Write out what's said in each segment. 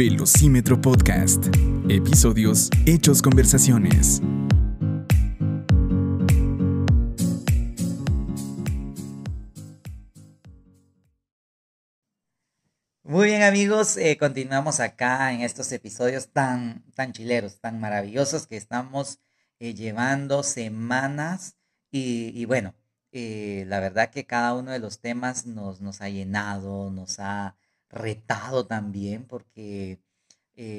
Velocímetro Podcast. Episodios Hechos Conversaciones. Muy bien amigos, eh, continuamos acá en estos episodios tan, tan chileros, tan maravillosos que estamos eh, llevando semanas y, bueno, eh, la verdad que cada uno de los temas nos, nos ha llenado, nos ha retado también porque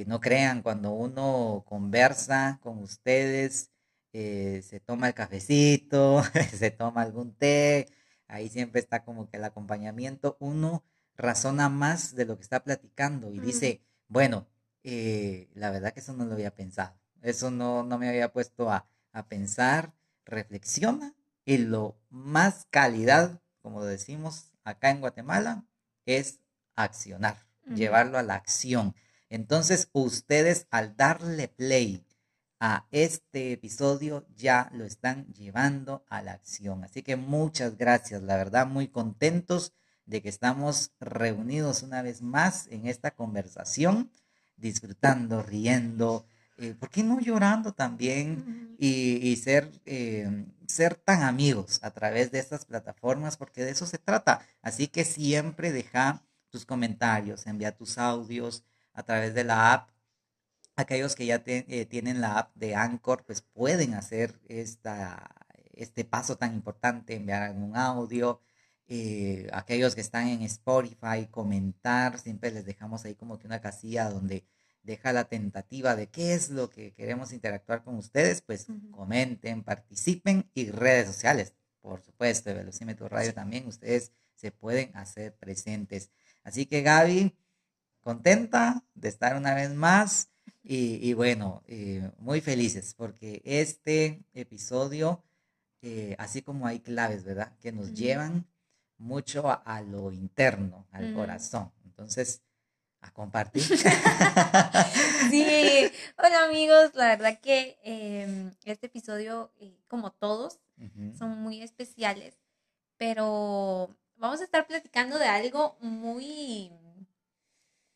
no crean, cuando uno conversa con ustedes, se toma el cafecito, se toma algún té, ahí siempre está como que el acompañamiento, uno razona más de lo que está platicando y dice, bueno, eh, la verdad que eso no lo había pensado, eso no, no me había puesto a, pensar, reflexiona y lo más calidad, como decimos acá en Guatemala, es accionar, llevarlo a la acción. Entonces, ustedes al darle play a este episodio ya lo están llevando a la acción. Así que muchas gracias, la verdad, muy contentos de que estamos reunidos una vez más en esta conversación, disfrutando, riendo, eh, ¿por qué no llorando también? Y, ser, eh, ser tan amigos a través de estas plataformas, porque de eso se trata. Así que siempre deja tus comentarios, envía tus audios a través de la app. Aquellos que ya eh, tienen la app de Anchor, pues pueden hacer esta, este paso tan importante, enviar algún audio, eh, aquellos que están en Spotify, comentar, siempre les dejamos ahí como que una casilla donde deja la tentativa de qué es lo que queremos interactuar con ustedes, pues comenten, participen y redes sociales, por supuesto, de Velocímetro Radio también, ustedes se pueden hacer presentes. Así que Gaby, contenta de estar una vez más y, bueno, eh, muy felices porque este episodio, eh, así como hay claves, ¿verdad? Que nos llevan mucho a, lo interno, al corazón. Entonces, a compartir. sí, hola amigos, la verdad que em, este episodio, eh, como todos, son muy especiales, pero vamos a estar platicando de algo muy,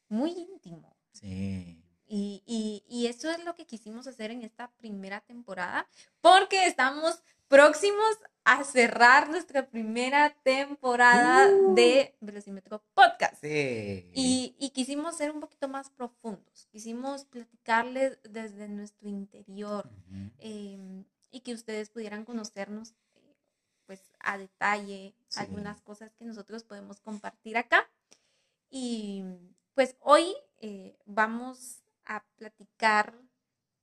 muy íntimo. Sí. Y, y, y, eso es lo que quisimos hacer en esta primera temporada, porque estamos próximos a cerrar nuestra primera temporada uh. de Velocímetro Podcast. Sí. Y, y, quisimos ser un poquito más profundos, quisimos platicarles desde nuestro interior em, y que ustedes pudieran conocernos pues a detalle algunas cosas que nosotros podemos compartir acá. Y pues hoy eh, vamos a platicar,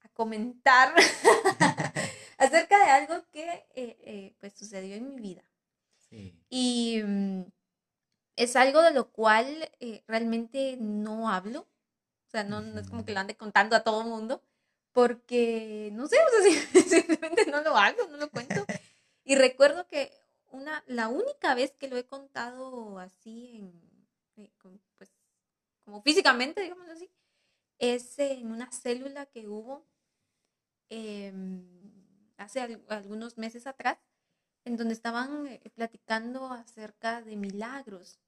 a comentar acerca de algo que eh, eh, pues sucedió en mi vida. Y mm, es algo de lo cual eh, realmente no hablo. O sea, no, es como que lo ande contando a todo el mundo, porque no sé, o sea, simplemente no lo hago, no lo cuento. Y recuerdo que una, la única vez que lo he contado así, en, pues, como físicamente, digamos así, es en una célula que hubo em, hace algunos meses atrás, en donde estaban eh, platicando acerca de milagros.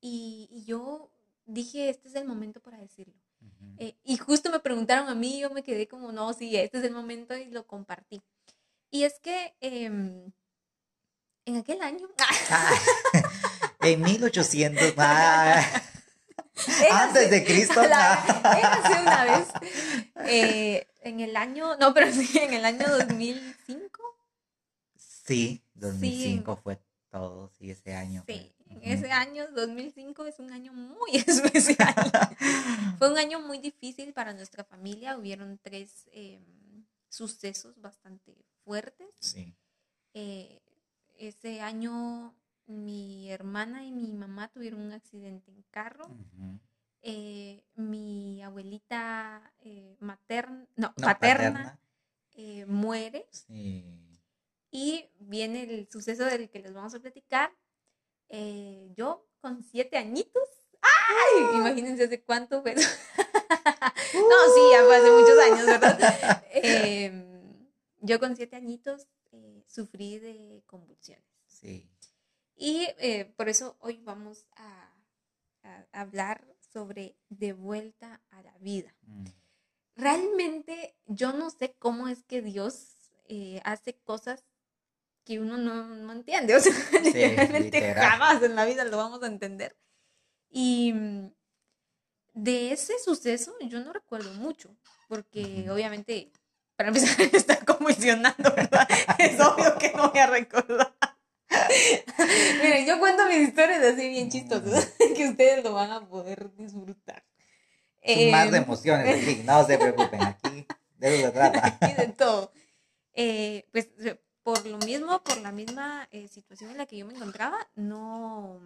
Y, yo dije, este es el momento para decirlo. Eh, y justo me preguntaron a mí, yo me quedé como, no, sí, este es el momento y lo compartí. Y es que em, en aquel año... Ah, en 1800... Antes de Cristo. una vez. Eh, en el año, no, pero sí, en el año 2005. Sí, 2005 fue todo, sí, ese año. Sí, en ese año, 2005, es un año muy especial. fue un año muy difícil para nuestra familia. Hubieron tres em, sucesos bastante fuertes. Sí. Eh, ese año mi hermana y mi mamá tuvieron un accidente en carro. Eh, mi abuelita eh, materna, no, paterna, eh, muere. Y viene el suceso del que les vamos a platicar. yo con siete añitos. ¡Ay! Imagínense hace cuánto fue. no, sí, ya fue hace muchos años, ¿verdad? Yo con siete añitos sufrí de convulsiones. Sí. Y eh, por eso hoy vamos a, hablar sobre de vuelta a la vida. Mm. Realmente yo no sé cómo es que Dios eh, hace cosas que uno no, no entiende. O sea, literalmente literal. jamás en la vida lo vamos a entender. Y mm, de ese suceso yo no recuerdo mucho, porque obviamente, para empezar, está convulsionando, ¿verdad? es obvio que no voy a recordar. Miren, yo cuento mis historias así bien chistosas, que ustedes lo van a poder disfrutar. Un mar de Em, emociones aquí, no se preocupen, aquí de eso se trata. y de todo. Eh, pues eh, por lo mismo, por la misma eh, situación en la que yo me encontraba, no,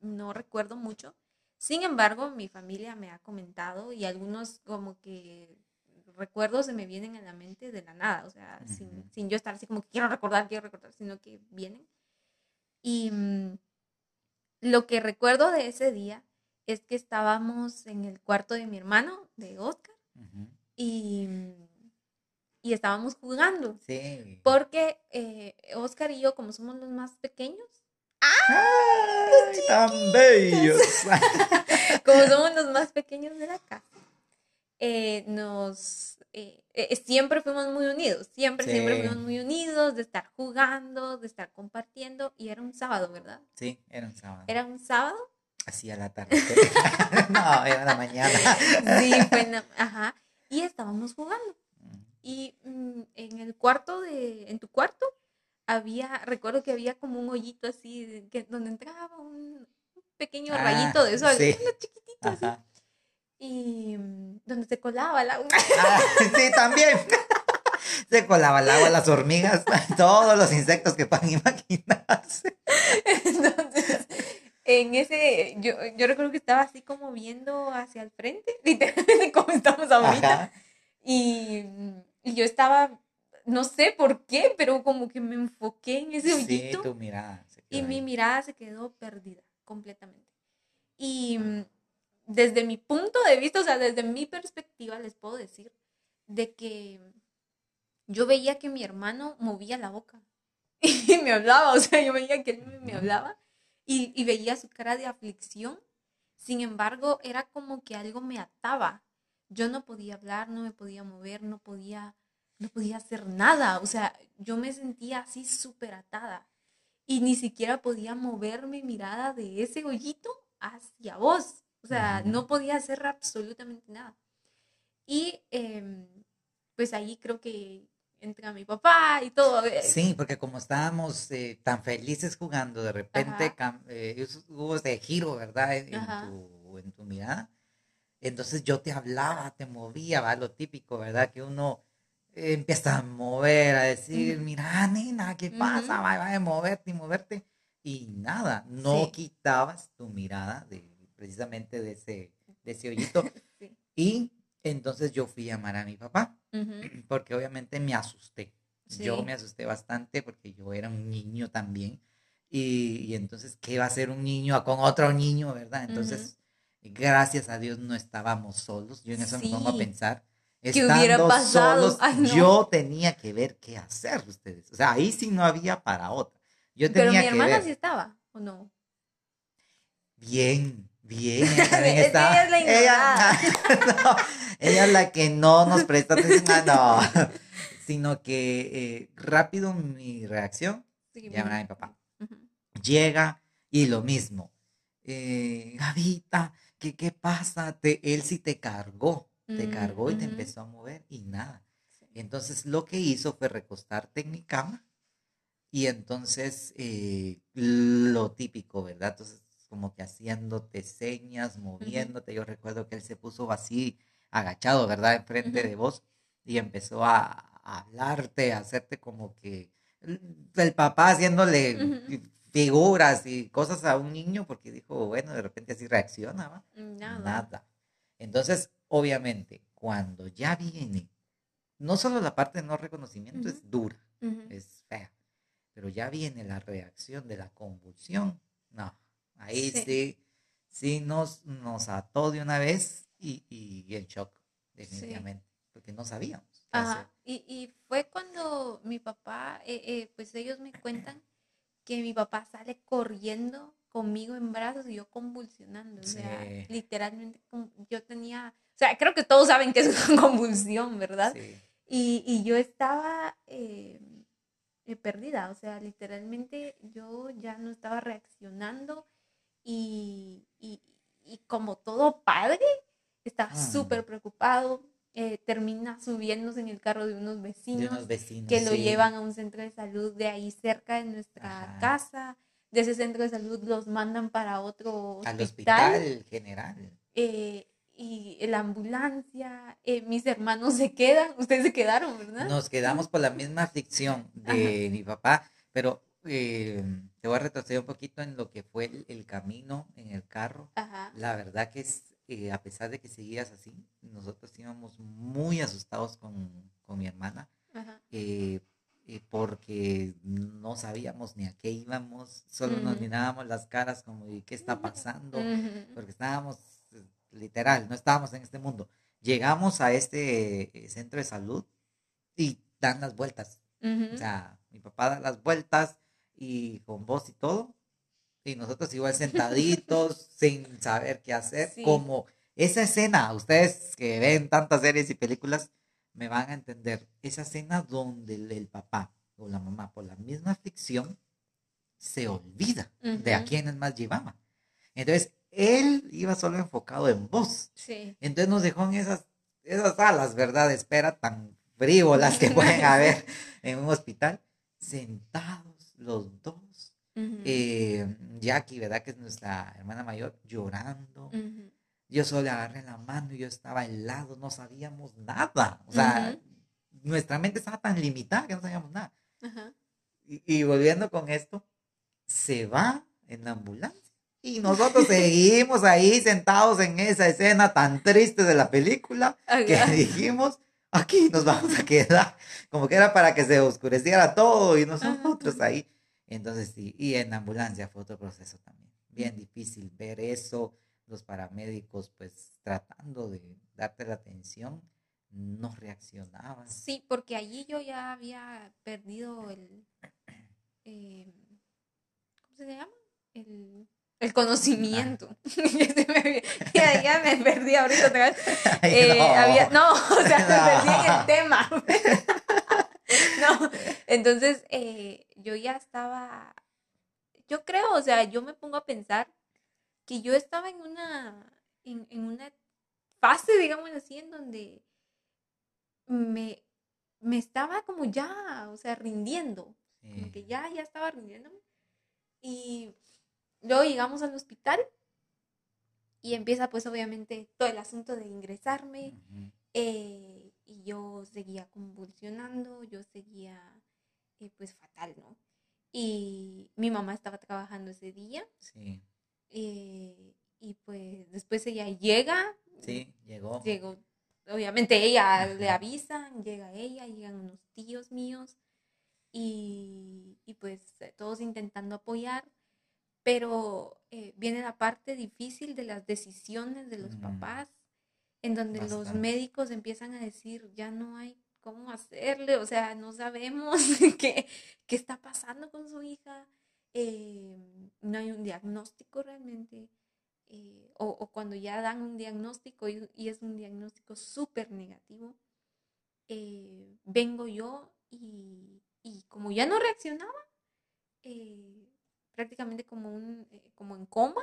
no recuerdo mucho. Sin embargo, mi familia me ha comentado y algunos como que recuerdos se me vienen en la mente de la nada, o sea, sin, sin yo estar así como que quiero recordar, quiero recordar, sino que vienen. Y mm, lo que recuerdo de ese día es que estábamos en el cuarto de mi hermano, de Oscar, Ujú. y, y estábamos jugando. Sí. Porque eh, Oscar y yo, como somos los más pequeños, ¡Ay, tan bellos! como somos los más pequeños de la casa, eh, nos eh, eh, siempre fuimos muy unidos, siempre, siempre fuimos muy unidos de estar jugando, de estar compartiendo, y era un sábado, ¿verdad? Sí, era un sábado. Era un sábado, Así a la tarde. no, era la mañana. sí, la- ajá, y estábamos jugando. Y mm, en el cuarto de, en tu cuarto, había, recuerdo que había como un hoyito así, que, donde entraba un, pequeño Ah, rayito de sol, sí. chiquitito así, Ajá. Y mm, donde se colaba la Ah, sí, también. Se colaba el agua, las hormigas, todos los insectos que puedan imaginarse. Entonces, en ese, yo, yo recuerdo que estaba así como viendo hacia el frente, literalmente como estamos ahorita, y, y yo estaba, no sé por qué, pero como que me enfoqué en ese Sí, hoyito. tu mirada. Y quedó mi ahí. mirada se quedó perdida completamente. Y mm, desde mi punto de vista, o sea, desde mi perspectiva, les puedo decir de que yo veía que mi hermano movía la boca y me hablaba, o sea, yo veía que él me, hablaba y, y veía su cara de aflicción. Sin embargo, era como que algo me ataba. Yo no podía hablar, no me podía mover, no podía, no podía hacer nada. O sea, yo me sentía así súper atada y ni siquiera podía mover mi mirada de ese hoyito hacia vos. O sea, no podía hacer absolutamente nada. Y em, pues ahí creo que entra mi papá y todo. eh, Sí, porque como estábamos eh, tan felices jugando, de repente eh, hubo ese giro, ¿verdad? En, tu, en tu mirada. Entonces yo te hablaba, te movía, ¿va? Lo típico, ¿verdad? Que uno eh, empieza a mover, a decir, mira, nena, ¿qué pasa? Va, va a moverte y moverte. Y nada, no Sí. quitabas tu mirada de, precisamente de ese, de ese hoyito. Sí. Y entonces yo fui a llamar a mi papá porque obviamente me asusté. Yo me asusté bastante porque yo era un niño también. Y, y entonces, ¿qué va a hacer un niño con otro niño, verdad? Entonces, gracias a Dios no estábamos solos. Yo en eso me pongo a pensar. ¿Qué hubiera pasado? solos, Ay, no. yo tenía que ver qué hacer ustedes. O sea, ahí sí no había para otra. Yo Pero tenía mi que hermana ver. sí estaba, ¿o no? Bien, bien. Ella también Es que estaba. ella es la ignorada. no, ella es la que no nos presta atención. Ah, no. Sino que eh, rápido mi reacción, Sí, llamar a mi papá. Llega y lo mismo. Eh, Gavita, ¿qué, ¿qué pasa? Te, él sí te cargó. Te Mm, cargó y te empezó a mover y nada. Sí. Entonces lo que hizo fue recostarte en mi cama y entonces eh, lo típico, ¿verdad? Entonces como que haciéndote señas, moviéndote. Yo recuerdo que él se puso así agachado, ¿verdad? Enfrente Ujú. de vos y empezó a, a hablarte, a hacerte como que el papá haciéndole figuras y cosas a un niño porque dijo, bueno, de repente así reacciona, ¿va? Nada. Nada. Entonces, obviamente, cuando ya viene, no solo la parte de no reconocimiento es dura, es fea, pero ya viene la reacción de la convulsión. No, ahí Sí. sí, sí, nos, nos ató de una vez y, y en shock, definitivamente, porque no sabíamos. Ajá. Y, y fue cuando mi papá, eh, eh, pues ellos me cuentan que mi papá sale corriendo conmigo en brazos y yo convulsionando. O sea, Sí. literalmente yo tenía, o sea, creo que todos saben que es una convulsión, ¿verdad? Sí. Y, y yo estaba eh, eh, perdida, o sea, literalmente yo ya no estaba reaccionando y, y- y como todo padre, estaba Ah. súper preocupado. eh, termina subiéndose en el carro de unos De vecinos unos vecinos. que lo llevan a un centro de salud de ahí cerca de nuestra Ajá. casa. De ese centro de salud los mandan para otro al hospital. hospital general. eh, y la ambulancia, eh, mis hermanos se quedan, ustedes se quedaron, ¿verdad? Nos quedamos por la misma aflicción de mi papá, pero eh, te voy a retroceder un poquito en lo que fue el, el camino en el carro. Ajá. La verdad que es, eh, a pesar de que seguías así, nosotros íbamos muy asustados con, con mi hermana, eh, porque no sabíamos ni a qué íbamos, solo nos mirábamos las caras como, ¿y qué está pasando? Porque estábamos, literal, no estábamos en este mundo. Llegamos a este centro de salud y dan las vueltas. O sea, mi papá da las vueltas y con voz y todo. Y nosotros igual sentaditos, sin saber qué hacer. Sí. Como esa escena, ustedes que ven tantas series y películas, me van a entender. Esa escena donde el, el papá o la mamá, por la misma aflicción, se olvida de a Ujú. quiénes más llevaba. Entonces, él iba solo enfocado en vos. Sí. Entonces nos dejó en esas, esas salas, ¿verdad? De espera tan frívolas que pueden haber en un hospital, sentados los dos. Ujú. Eh, Jackie, ¿verdad? Que es nuestra hermana mayor, llorando. Ujú. Yo solo le agarré la mano y yo estaba helado, no sabíamos nada. O sea, nuestra mente estaba tan limitada que no sabíamos nada. Y, y volviendo con esto, se va en la ambulancia. Y nosotros seguimos ahí sentados en esa escena tan triste de la película que Ajá. dijimos, aquí nos vamos a quedar. Como que era para que se oscureciera todo y nosotros Ajá. ahí. Entonces sí, y en la ambulancia fue otro proceso también. Bien difícil ver eso, los paramédicos pues tratando de darte la atención, no reaccionaban. Sí, porque allí yo ya había perdido el. eh, ¿Cómo se llama? El, el conocimiento. Ya se me había- ya, me perdí ahorita otra vez. Ay, Eh, no. había- no, o sea, me perdí en el tema. no, entonces eh, yo ya estaba. Yo creo, o sea, yo me pongo a pensar que yo estaba en una. En, en una fase, digamos así, en donde me, me estaba como ya, o sea, rindiendo. Como que ya, ya estaba rindiéndome. Y luego llegamos al hospital y empieza pues obviamente todo el asunto de ingresarme. Eh, y yo seguía convulsionando, yo seguía eh, pues fatal, ¿no? Y mi mamá estaba trabajando ese día Sí, eh, y pues después ella llega, sí, llegó. llegó, obviamente ella le avisan, llega ella, llegan unos tíos míos y, y pues todos intentando apoyar, pero eh, viene la parte difícil de las decisiones de los Mm. papás, en donde los médicos empiezan a decir, ya no hay cómo hacerle, o sea, no sabemos qué, qué está pasando con su hija, eh, no hay un diagnóstico realmente eh, o, o cuando ya dan un diagnóstico y, y es un diagnóstico súper negativo, vengo yo y, y como ya no reaccionaba, prácticamente como, un, eh, como en coma,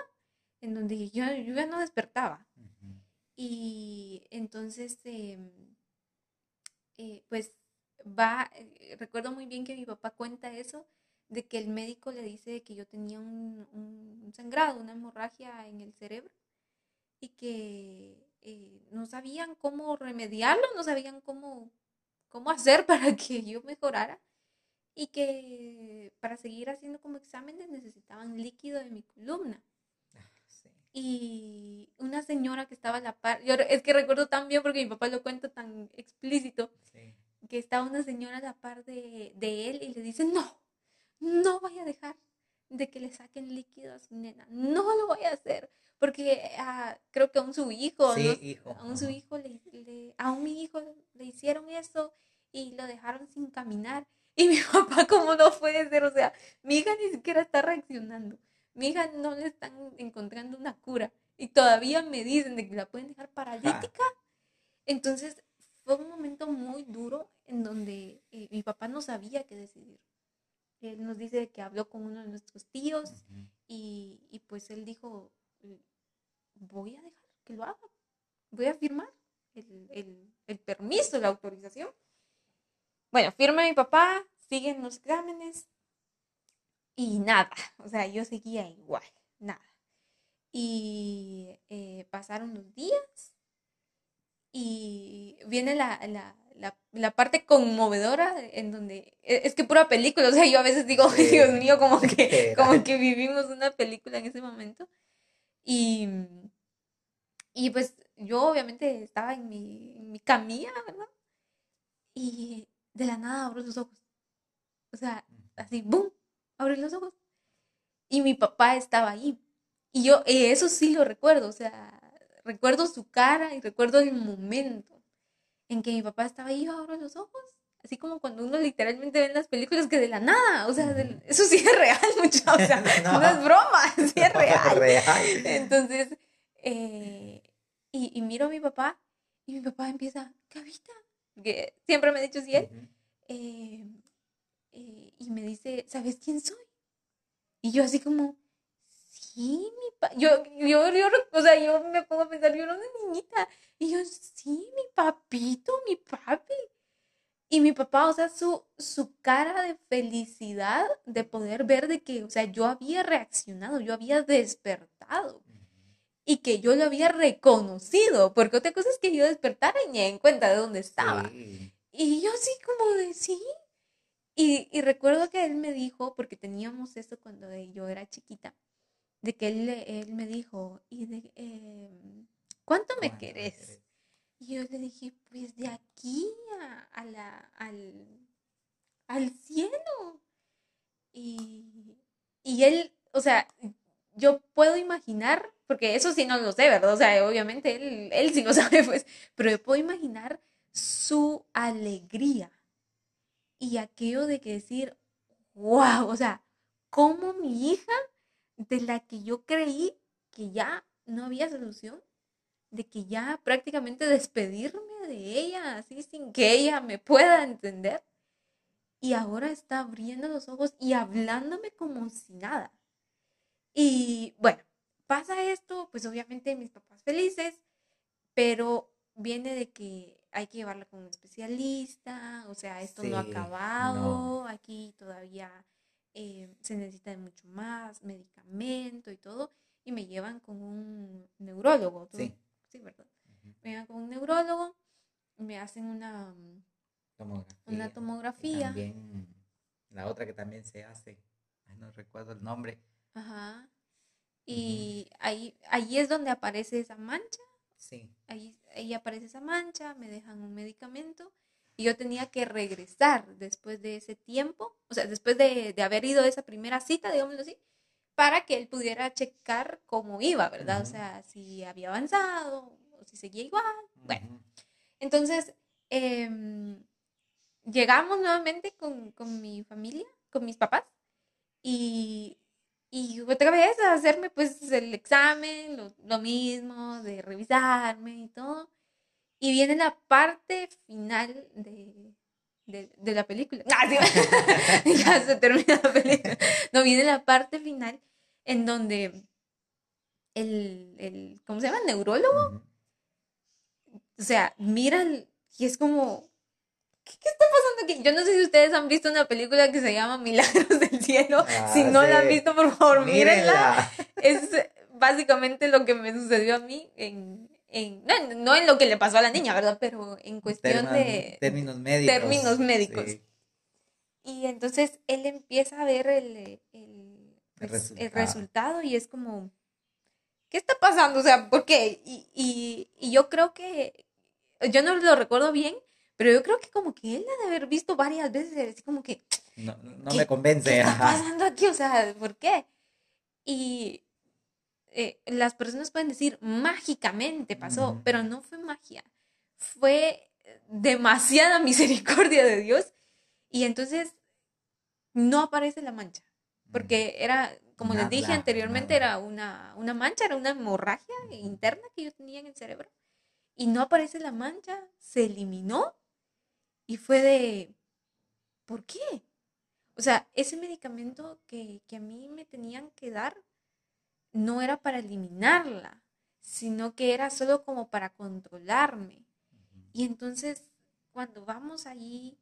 en donde yo, yo ya no despertaba. Y entonces, em, eh, pues va, eh, recuerdo muy bien que mi papá cuenta eso, de que el médico le dice que yo tenía un, un sangrado, una hemorragia en el cerebro y que no sabían cómo remediarlo, no sabían cómo, cómo hacer para que yo mejorara y que para seguir haciendo como exámenes necesitaban líquido de mi columna Ah, sí. y una señora que estaba a la par, yo es que recuerdo tan bien porque mi papá lo cuenta tan explícito, Sí. que estaba una señora a la par de, de él y le dice, no, no vaya a dejar de que le saquen líquido a su nena, no lo voy a hacer, porque ah, creo que aún su hijo, Sí, no- hijo, aún su hijo, le, le- aún mi hijo le hicieron eso y lo dejaron sin caminar. Y mi papá, ¿cómo no puede ser? O sea, mi hija ni siquiera está reaccionando. mi hija no le están encontrando una cura y todavía me dicen de que la pueden dejar paralítica. Entonces fue un momento muy duro en donde eh, mi papá no sabía qué decidir. Él nos dice que habló con uno de nuestros tíos y, y pues él dijo, voy a dejar que lo haga, voy a firmar el, el, el permiso, la autorización. Bueno, firma mi papá, siguen los exámenes y nada, o sea, yo seguía igual, nada. Y eh, pasaron los días y viene la, la, la, la, parte conmovedora en donde e, es que pura película, o sea, yo a veces digo, Dios mío, como que, como que vivimos una película en ese momento. Y, y pues yo obviamente estaba en mi, en mi camilla, ¿verdad? Y de la nada abro los ojos. O sea, así, ¡boom! Abrí los ojos. Y mi papá estaba ahí. Y yo, eh, eso sí lo recuerdo, o sea, recuerdo su cara y recuerdo el momento en que mi papá estaba ahí, yo abro los ojos. Así como cuando uno literalmente ve en las películas que de la nada, o sea, eso sí es real, mucho, o sea, no, es broma, sí es real. real. Entonces, eh, y, y, miro a mi papá y mi papá empieza, Cabita, que siempre me ha dicho sí él, eh, eh, y me dice, ¿sabes quién soy? Y yo así como, sí, mi papá, yo, yo, yo, o sea, yo me pongo a pensar, yo era una niñita, y yo, sí, mi papito, mi papi. Y mi papá, o sea, su, su cara de felicidad de poder ver de que, o sea, yo había reaccionado, yo había despertado y que yo lo había reconocido, porque otra cosa es que yo despertara y me en cuenta de dónde estaba. Y yo así como de sí. Y, y, recuerdo que él me dijo, porque teníamos eso cuando yo era chiquita, de que él, él me dijo, ¿y de, eh, cuánto me querés? Y yo le dije, pues de aquí a, la, al, al cielo. Y, y él, o sea, yo puedo imaginar porque eso sí no lo sé, ¿verdad? O sea, obviamente él, él sí lo sabe, pues, pero yo puedo imaginar su alegría y aquello de que decir, wow, o sea, como mi hija, de la que yo creí que ya no había solución, de que ya prácticamente despedirme de ella, así sin que ella me pueda entender, y ahora está abriendo los ojos y hablándome como si nada. Y bueno, pasa esto, pues obviamente mis papás felices, pero viene de que hay que llevarla con un especialista, o sea, esto no ha acabado, aquí todavía eh, se necesita de mucho más medicamento y todo, y me llevan con un neurólogo. Sí. Sí, ¿verdad? Me llevan con un neurólogo, me hacen una tomografía. Una tomografía. También la otra que también se hace, no recuerdo el nombre. Ajá. Y ahí, ahí es donde aparece esa mancha. Sí. Ahí, ahí aparece esa mancha, me dejan un medicamento y yo tenía que regresar después de ese tiempo, o sea, después de, de haber ido a esa primera cita, digámoslo así, para que él pudiera checar cómo iba, ¿verdad? O sea, si había avanzado o si seguía igual. Bueno, entonces em, llegamos nuevamente con, con mi familia, con mis papás, y y otra vez a hacerme pues el examen, lo, lo, mismo, de revisarme y todo. Y viene la parte final de, de, de la película. Ah, ya se termina la película. No, viene la parte final en donde el, el ¿cómo se llama? El neurólogo. O sea, mira y es como, ¿qué, está pasando aquí? Yo no sé si ustedes han visto una película que se llama Milagros del Cielo. Ah, si no la han visto, por favor, mírenla. Es básicamente lo que me sucedió a mí en, en no, en lo que le pasó a la niña, ¿verdad? Pero en cuestión de... Términos médicos. Términos médicos. Y entonces él empieza a ver el, el, pues, el, resultado. y es como, ¿qué está pasando? O sea, ¿por qué? Y, y, y yo creo que, yo no lo recuerdo bien, pero yo creo que como que él ha de haber visto varias veces, así como que... No, no me convence. ¿Qué está pasando aquí? O sea, ¿por qué? Y eh, las personas pueden decir, mágicamente pasó, pero no fue magia. Fue demasiada misericordia de Dios. Y entonces no aparece la mancha, porque era como les dije anteriormente, nada. era una, una mancha, era una hemorragia interna que yo tenía en el cerebro. Y no aparece la mancha, se eliminó y fue de, ¿por qué? O sea, ese medicamento que, que a mí me tenían que dar no era para eliminarla, sino que era solo como para controlarme. Y entonces, cuando vamos allí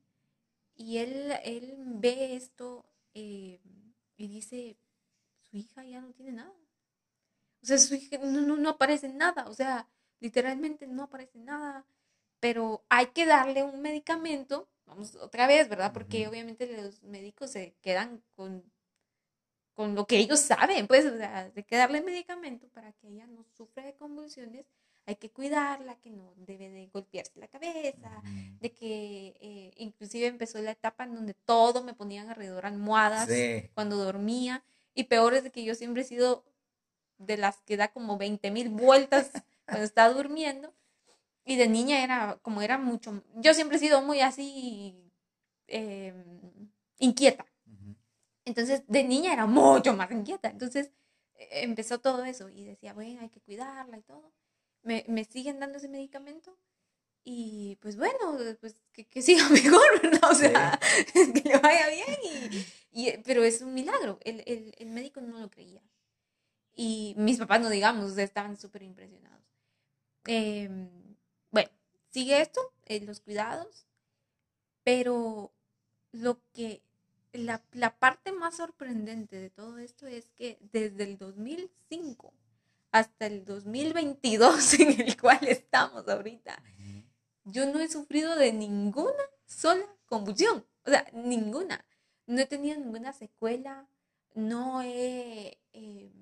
y él, él ve esto eh, y dice, su hija ya no tiene nada. O sea, su hija no, no, no aparece nada. O sea, literalmente no aparece nada. Pero hay que darle un medicamento, vamos otra vez, ¿verdad? Porque obviamente los médicos se quedan con, con lo que ellos saben, pues, o sea, hay que darle medicamento para que ella no sufra de convulsiones. Hay que cuidarla, que no debe de golpearse la cabeza, Ujú. de que eh, inclusive empezó la etapa en donde todo me ponían alrededor almohadas Sí. cuando dormía y peor es de que yo siempre he sido de las que da como 20 mil vueltas cuando está durmiendo y de niña era como era mucho, yo siempre he sido muy así eh, inquieta, entonces de niña era mucho más inquieta, entonces eh, empezó todo eso y decía, bueno, hay que cuidarla y todo, me, me siguen dando ese medicamento y pues bueno, pues que, que siga mejor, ¿verdad? O sea, que le vaya bien, y, y- pero es un milagro, el, el, el médico no lo creía. Y mis papás, no digamos, estaban súper impresionados. Em, bueno, sigue esto, los cuidados, pero lo que, la, la parte más sorprendente de todo esto es que desde el 2005 hasta el 2022 en el cual estamos ahorita, yo no he sufrido de ninguna sola convulsión. O sea, ninguna. No he tenido ninguna secuela. No he... eh,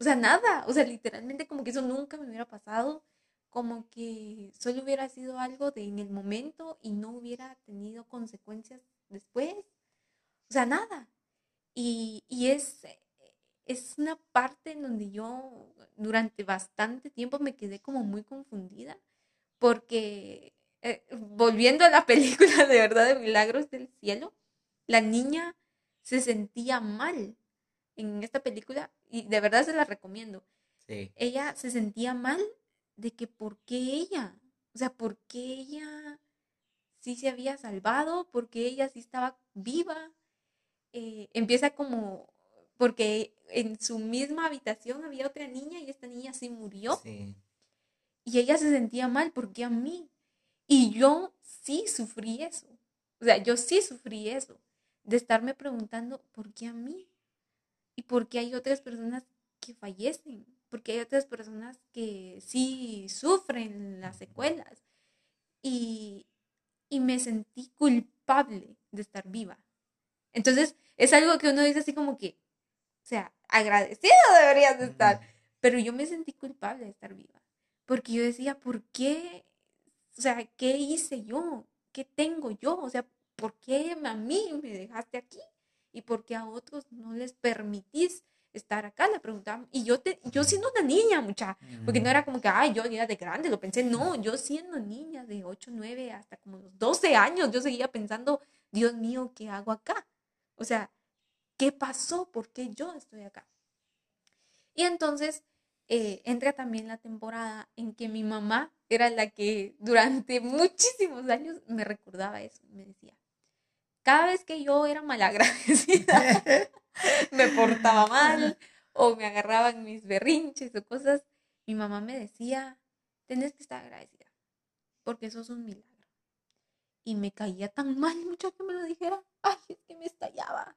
o sea, nada. O sea, literalmente como que eso nunca me hubiera pasado. Como que solo hubiera sido algo de en el momento y no hubiera tenido consecuencias después. O sea, nada. Y, y es, es una parte en donde yo durante bastante tiempo me quedé como muy confundida porque eh, volviendo a la película de verdad de Milagros del Cielo, la niña se sentía mal en esta película y de verdad se la recomiendo. Sí. Ella se sentía mal de que por qué ella, o sea, por qué ella sí se había salvado, porque ella sí estaba viva. Eh, empieza como porque en su misma habitación había otra niña y esta niña sí murió Sí. y ella se sentía mal porque a mí. Y yo sí sufrí eso. O sea, yo sí sufrí eso. De estarme preguntando, ¿por qué a mí? Y por qué hay otras personas que fallecen. Porque hay otras personas que sí sufren las secuelas. Y, y me sentí culpable de estar viva. Entonces, es algo que uno dice así como que, o sea, agradecido deberías de estar. Pero yo me sentí culpable de estar viva. Porque yo decía, ¿por qué? O sea, ¿qué hice yo? ¿Qué tengo yo? O sea, ¿por qué a mí me dejaste aquí? ¿Y por qué a otros no les permitís estar acá? Le preguntaban. Y yo, te, yo siendo una niña, mucha. Porque no era como que, ay, yo ya de grande, lo pensé. No, yo siendo niña de 8, 9, hasta como los 12 años, yo seguía pensando, Dios mío, ¿qué hago acá? O sea, ¿qué pasó? ¿Por qué yo estoy acá? Y entonces eh, entra también la temporada en que mi mamá era la que durante muchísimos años me recordaba eso. Me decía, cada vez que yo era malagradecida, me portaba mal o me agarraban mis berrinches o cosas, mi mamá me decía, tenés que estar agradecida, porque eso es un milagro. Y me caía tan mal mucho que me lo dijera, ay, es que me estallaba.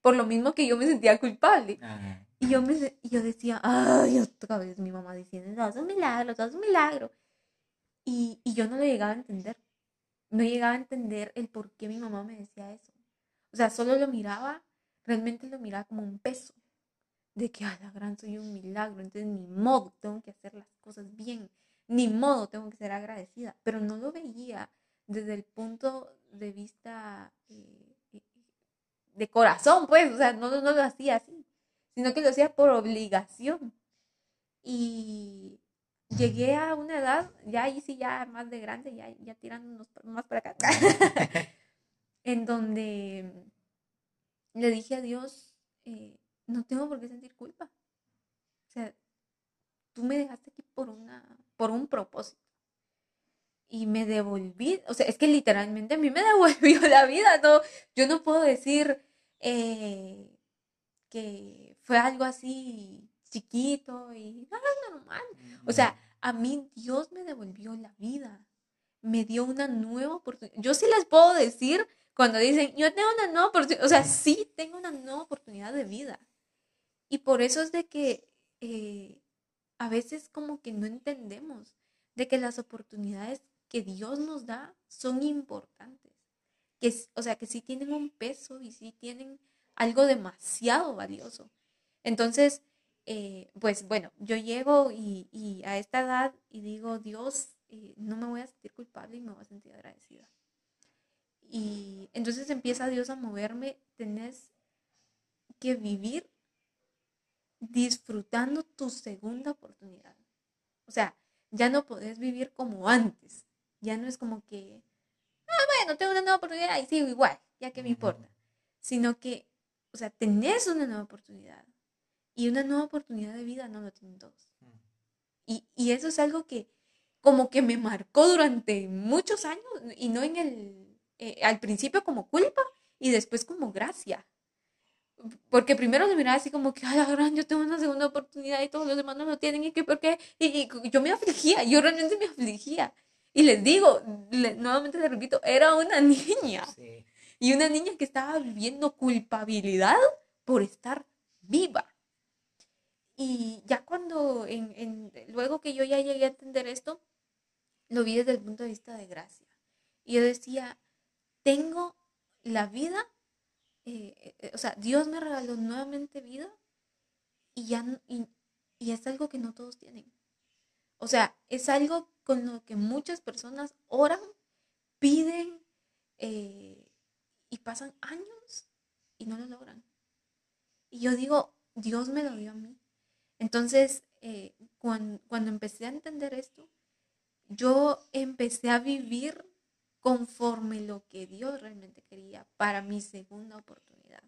Por lo mismo que yo me sentía culpable. Ajá. Y yo, me, yo decía, ay, otra vez mi mamá diciendo, no, es un milagro, es un milagro. Y, y yo no lo llegaba a entender. No llegaba a entender el por qué mi mamá me decía eso. O sea, solo lo miraba, realmente lo miraba como un peso. De que, a la gran, soy un milagro. Entonces, ni modo, tengo que hacer las cosas bien. Ni modo, tengo que ser agradecida. Pero no lo veía desde el punto de vista eh, eh, de corazón, pues. O sea, no, no lo hacía así sino que lo hacía por obligación. Y llegué a una edad, ya ahí sí, ya más de grande, ya, ya tirándonos más para acá, en donde le dije a Dios, eh, no tengo por qué sentir culpa. O sea, tú me dejaste aquí por una, por un propósito. Y me devolví, o sea, es que literalmente a mí me devolvió la vida, ¿no? Yo no puedo decir eh, que fue algo así chiquito y nada normal. O sea, a mí Dios me devolvió la vida, me dio una nueva oportunidad. Yo sí les puedo decir cuando dicen, yo tengo una nueva oportunidad, o sea, sí tengo una nueva oportunidad de vida. Y por eso es de que eh, a veces como que no entendemos de que las oportunidades que Dios nos da son importantes. Que, o sea, que sí tienen un peso y sí tienen algo demasiado valioso. Entonces, eh, pues bueno, yo llego y, a esta edad y digo, Dios, eh, no me voy a sentir culpable y me voy a sentir agradecida. Y entonces empieza Dios a moverme, tenés que vivir disfrutando tu segunda oportunidad. O sea, ya no podés vivir como antes. Ya no es como que, ah, bueno, tengo una nueva oportunidad y sigo igual, ya que me importa. Sino que, o sea, tenés una nueva oportunidad. Y una nueva oportunidad de vida no lo tienen todos. Y, y eso es algo que como que me marcó durante muchos años y no en el, eh, al principio como culpa y después como gracia porque primero lo miraba así como que, ay, gran, yo tengo una segunda oportunidad y todos los demás no lo tienen y que por qué, y, yo me afligía, yo realmente me afligía. Y les digo, nuevamente les repito, era una niña. Y una niña que estaba viviendo culpabilidad por estar viva. Y ya cuando, en, en, luego que yo ya llegué a entender esto, lo vi desde el punto de vista de gracia. Y yo decía, tengo la vida eh, eh, o sea, Dios me regaló nuevamente vida y ya y, es algo que no todos tienen. O sea, es algo con lo que muchas personas oran, piden eh, y pasan años y no lo logran. Y yo digo, Dios me lo dio a mí. Entonces, cuando, cuando empecé a entender esto, yo empecé a vivir conforme lo que Dios realmente quería para mi segunda oportunidad.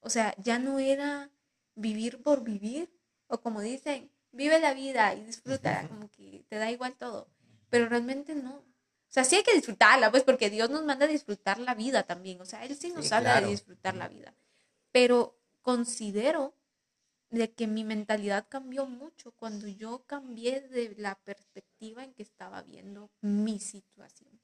O sea, ya no era vivir por vivir, o como dicen, vive la vida y disfruta, como que te da igual todo, pero realmente no. O sea, sí hay que disfrutarla, pues porque Dios nos manda a disfrutar la vida también, o sea, Él sí nos habla de disfrutar la vida, pero considero de que mi mentalidad cambió mucho cuando yo cambié de la perspectiva en que estaba viendo mi situación.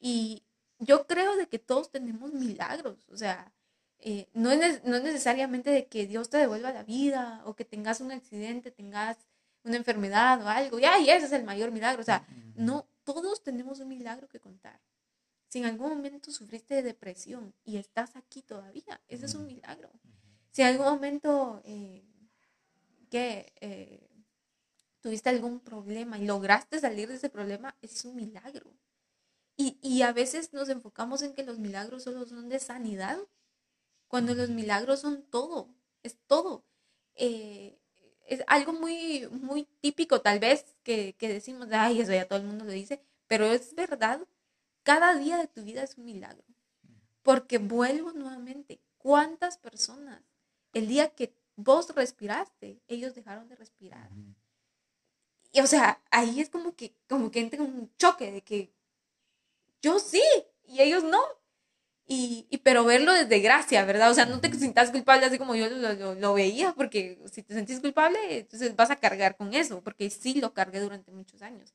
Y yo creo de que todos tenemos milagros, o sea, eh, no, es, no necesariamente de que Dios te devuelva la vida o que tengas un accidente, tengas una enfermedad o algo, y ay, ese es el mayor milagro, o sea, no, todos tenemos un milagro que contar. Si en algún momento sufriste de depresión y estás aquí todavía, ese es un milagro. Si en algún momento eh, que eh, tuviste algún problema y lograste salir de ese problema, es un milagro. Y, a veces nos enfocamos en que los milagros solo son de sanidad, cuando los milagros son todo, es todo. Eh, es algo muy, muy típico tal vez que, que decimos, ay, eso ya todo el mundo lo dice, pero es verdad, cada día de tu vida es un milagro. Porque vuelvo nuevamente, ¿cuántas personas el día que vos respiraste, ellos dejaron de respirar? Y o sea, ahí es como que, como que entra un choque de que yo sí, y ellos no. Y, pero verlo desde gracia, ¿verdad? O sea, no te sientas culpable así como yo lo, veía, porque si te sentís culpable, entonces vas a cargar con eso, porque sí lo cargué durante muchos años.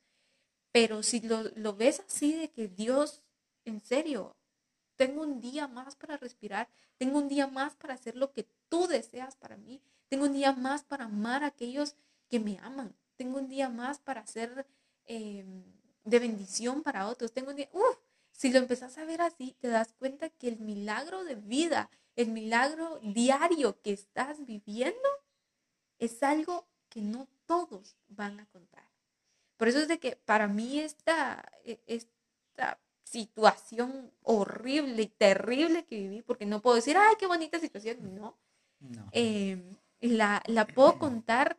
Pero si lo, lo ves así de que Dios, en serio, tengo un día más para respirar, tengo un día más para hacer lo que tú deseas para mí, tengo un día más para amar a aquellos que me aman, tengo un día más para hacer... Eh, de bendición para otros. Tengo un día, si lo empezás a ver así, te das cuenta que el milagro de vida, el milagro diario que estás viviendo, es algo que no todos van a contar. Por eso es de que para mí esta, e, esta situación horrible y terrible que viví, porque no puedo decir, ay, qué bonita situación, no. Em, la, la puedo contar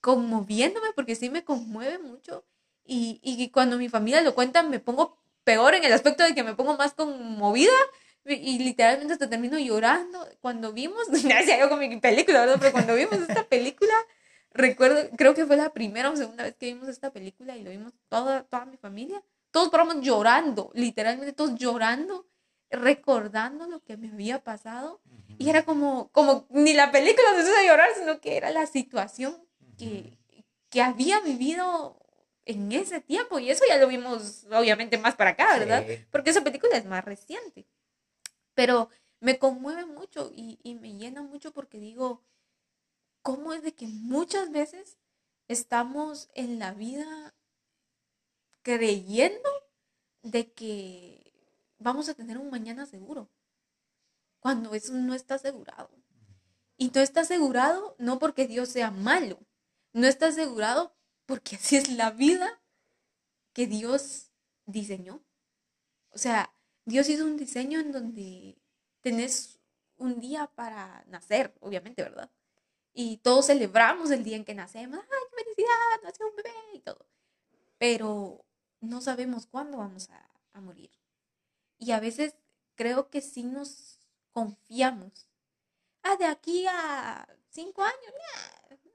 conmoviéndome porque sí me conmueve mucho y, y cuando mi familia lo cuenta me pongo peor en el aspecto de que me pongo más conmovida Y literalmente hasta termino llorando. Cuando vimos, decía yo con mi película, ¿verdad? Pero cuando vimos esta película, recuerdo, creo que fue la primera o segunda vez que vimos esta película y lo vimos toda, toda mi familia. Todos paramos llorando, literalmente todos llorando, recordando lo que me había pasado. Y era como, como ni la película nos hizo llorar, sino que era la situación que, que había vivido en ese tiempo. Y eso ya lo vimos, obviamente, más para acá, ¿verdad? Porque esa película es más reciente. Pero me conmueve mucho y, y me llena mucho porque digo, ¿cómo es de que muchas veces estamos en la vida creyendo de que vamos a tener un mañana seguro? Cuando eso no está asegurado. Y no está asegurado no porque Dios sea malo, no está asegurado porque así es la vida que Dios diseñó. O sea, Dios hizo un diseño en donde tenés un día para nacer, obviamente, ¿verdad? Y todos celebramos el día en que nacemos. ¡Ay, qué felicidad! Nació un bebé y todo. Pero no sabemos cuándo vamos a, a morir. Y a veces creo que sí nos confiamos. Ah, de aquí a cinco años,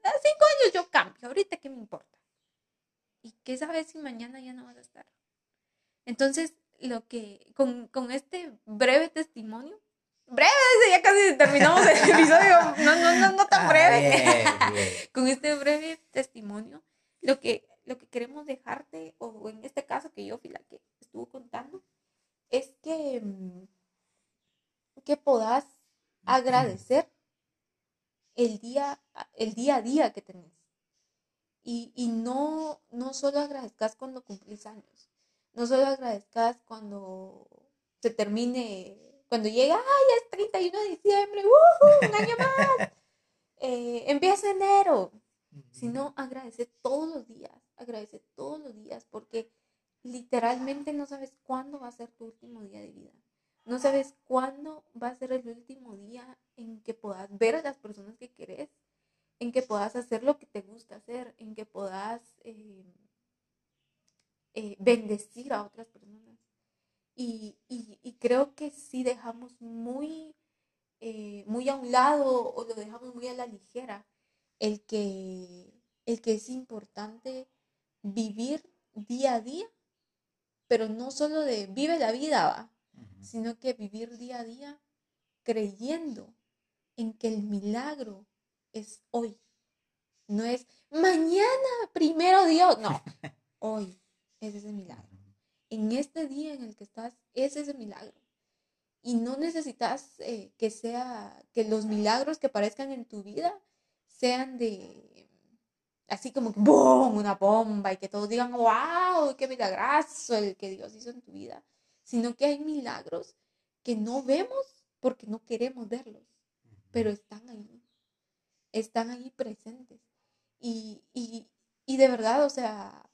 a cinco años yo cambio. Ahorita, ¿qué me importa? ¿Y qué sabes si mañana ya no vas a estar? Entonces, lo que, con, con este breve testimonio, breve, ya casi terminamos el episodio, no, no, no, no tan ah, breve, con este breve testimonio, lo que, lo que queremos dejarte, o en este caso que yo fui la que estuvo contando, es que, mm, que puedas agradecer el día, el día a día que tenés. Y, y no, no solo agradezcas cuando cumplís años, no solo agradezcas cuando se termine, cuando llega, ay, es 31 de diciembre, un año más, eh, empieza enero, sino agradecer todos los días, agradecer todos los días, porque literalmente no sabes cuándo va a ser tu último día de vida. No sabes cuándo va a ser el último día en que puedas ver a las personas que querés, en que puedas hacer lo que te gusta hacer, en que puedas eh, eh, bendecir a otras personas. Y, creo que si dejamos muy, eh, muy a un lado o lo dejamos muy a la ligera el que, el que es importante vivir día a día, pero no solo de vive la vida, ¿va? sino que vivir día a día creyendo en que el milagro es hoy. No es mañana, primero Dios, no, hoy es ese milagro. En este día en el que estás, es ese milagro. Y no necesitas eh, que sea, que los milagros que aparezcan en tu vida sean de, así como que ¡boom! una bomba y que todos digan, wow, qué milagroso el que Dios hizo en tu vida, sino que hay milagros que no vemos porque no queremos verlos, pero están ahí, están ahí presentes. Y, y, y de verdad, o sea,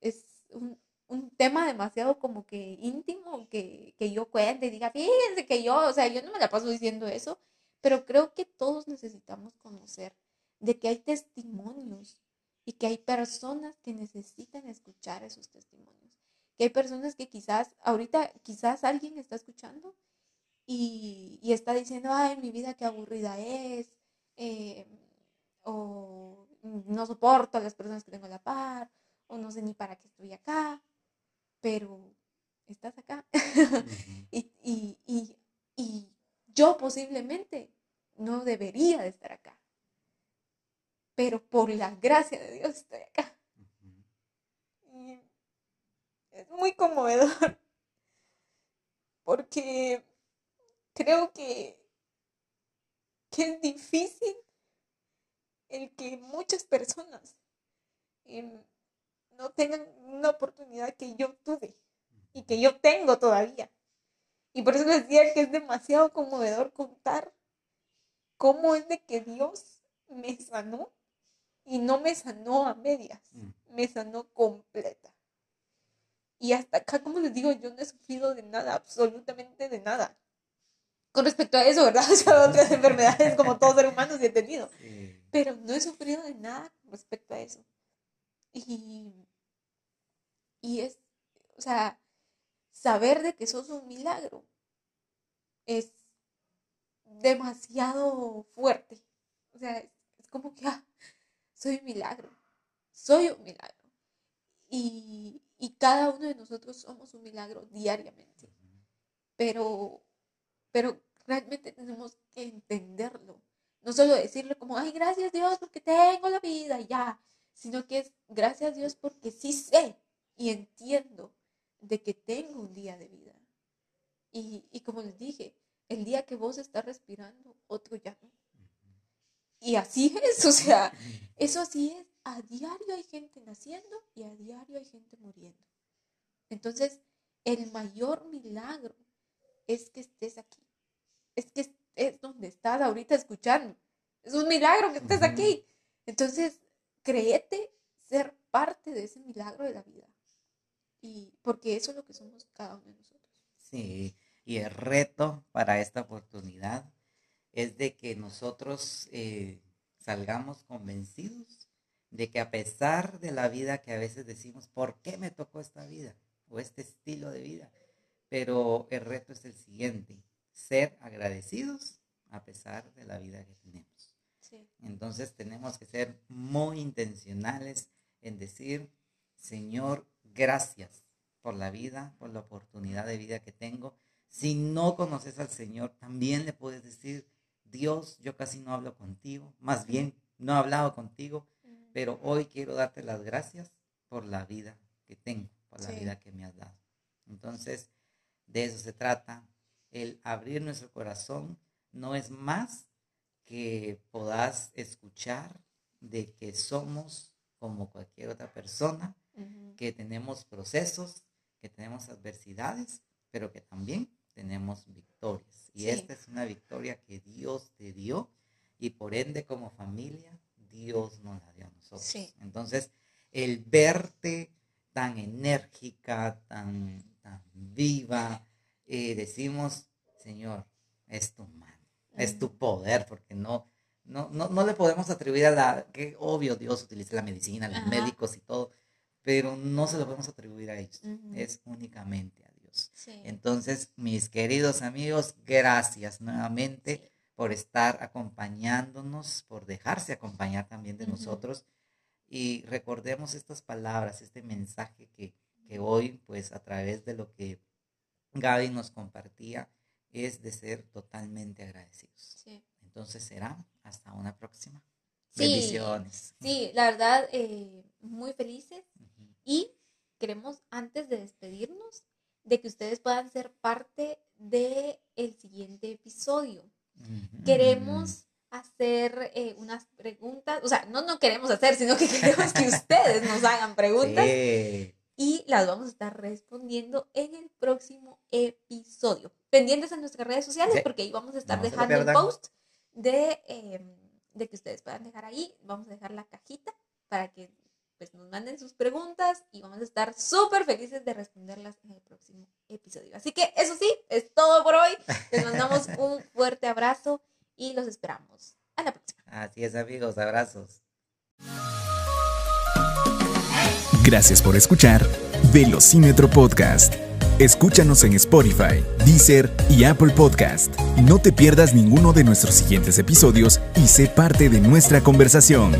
es un, un tema demasiado como que íntimo que, que yo cuente y diga, fíjense que yo, o sea, yo no me la paso diciendo eso, pero creo que todos necesitamos conocer de que hay testimonios y que hay personas que necesitan escuchar esos testimonios. Que hay personas que quizás, ahorita quizás alguien está escuchando y, y está diciendo, ay, mi vida qué aburrida es, eh, o no soporto a las personas que tengo a la par, o no sé ni para qué estoy acá, pero estás acá. y, y, y, y yo posiblemente no debería de estar acá pero por la gracia de Dios estoy acá. Y es muy conmovedor, porque creo que, que es difícil el que muchas personas em, no tengan una oportunidad que yo tuve y que yo tengo todavía. Y por eso les decía que es demasiado conmovedor contar cómo es de que Dios me sanó y no me sanó a medias, mm. me sanó completa. Y hasta acá, como les digo, yo no he sufrido de nada, absolutamente de nada. Con respecto a eso, ¿verdad? O sea, otras enfermedades como todos seres humanos he tenido. Pero no he sufrido de nada con respecto a eso. Y, y es, o sea, saber de que sos un milagro es demasiado fuerte. O sea, es, como que ah, soy un milagro, soy un milagro. Y, y cada uno de nosotros somos un milagro diariamente. Pero, pero realmente tenemos que entenderlo. No solo decirle como, ay, gracias Dios porque tengo la vida ya, sino que es gracias Dios porque sí sé y entiendo de que tengo un día de vida. Y, y como les dije, el día que vos estás respirando, otro ya no. Y así es, o sea, eso así es. A diario hay gente naciendo y a diario hay gente muriendo. Entonces, el mayor milagro es que estés aquí. Es que es donde estás ahorita escuchando. Es un milagro que estés aquí. Entonces, créete ser parte de ese milagro de la vida. Y porque eso es lo que somos cada uno de nosotros. Sí, y el reto para esta oportunidad es de que nosotros eh, salgamos convencidos de que a pesar de la vida que a veces decimos, ¿por qué me tocó esta vida o este estilo de vida? Pero el reto es el siguiente, ser agradecidos a pesar de la vida que tenemos. Entonces tenemos que ser muy intencionales en decir, Señor, gracias por la vida, por la oportunidad de vida que tengo. Si no conoces al Señor, también le puedes decir, Dios, yo casi no hablo contigo, más bien no he hablado contigo, pero hoy quiero darte las gracias por la vida que tengo, por la vida que me has dado. Entonces, de eso se trata. El abrir nuestro corazón no es más que puedas escuchar de que somos como cualquier otra persona, que tenemos procesos, que tenemos adversidades, pero que también tenemos victorias. Y esta es una victoria que Dios te dio y por ende como familia Dios nos la dio a nosotros. Entonces, el verte tan enérgica, tan, tan viva, eh, decimos, Señor, es tu mano, es tu poder, porque no, no, no, le podemos atribuir a la, que obvio Dios utiliza la medicina, los médicos y todo, pero no se lo podemos atribuir a ellos, es únicamente a Dios. Entonces, mis queridos amigos, gracias nuevamente por estar acompañándonos, por dejarse acompañar también de nosotros. Y recordemos estas palabras, este mensaje que, que hoy, pues a través de lo que Gaby nos compartía, es de ser totalmente agradecidos. Entonces será hasta una próxima. Bendiciones. Sí, la verdad, eh, muy felices. Y queremos, antes de despedirnos, de que ustedes puedan ser parte del el siguiente episodio. Queremos hacer eh, unas preguntas, o sea, no no queremos hacer, sino que queremos que ustedes nos hagan preguntas y las vamos a estar respondiendo en el próximo episodio. Pendientes en nuestras redes sociales porque ahí vamos a estar dejando el post de, em, de que ustedes puedan dejar ahí, vamos a dejar la cajita para que pues nos manden sus preguntas y vamos a estar súper felices de responderlas en el próximo episodio. Así que eso sí, es todo por hoy. Les mandamos un fuerte abrazo y los esperamos. A la próxima. Así es amigos, abrazos. Gracias por escuchar Velocímetro Podcast. Escúchanos en Spotify, Deezer y Apple Podcast. No te pierdas ninguno de nuestros siguientes episodios y sé parte de nuestra conversación.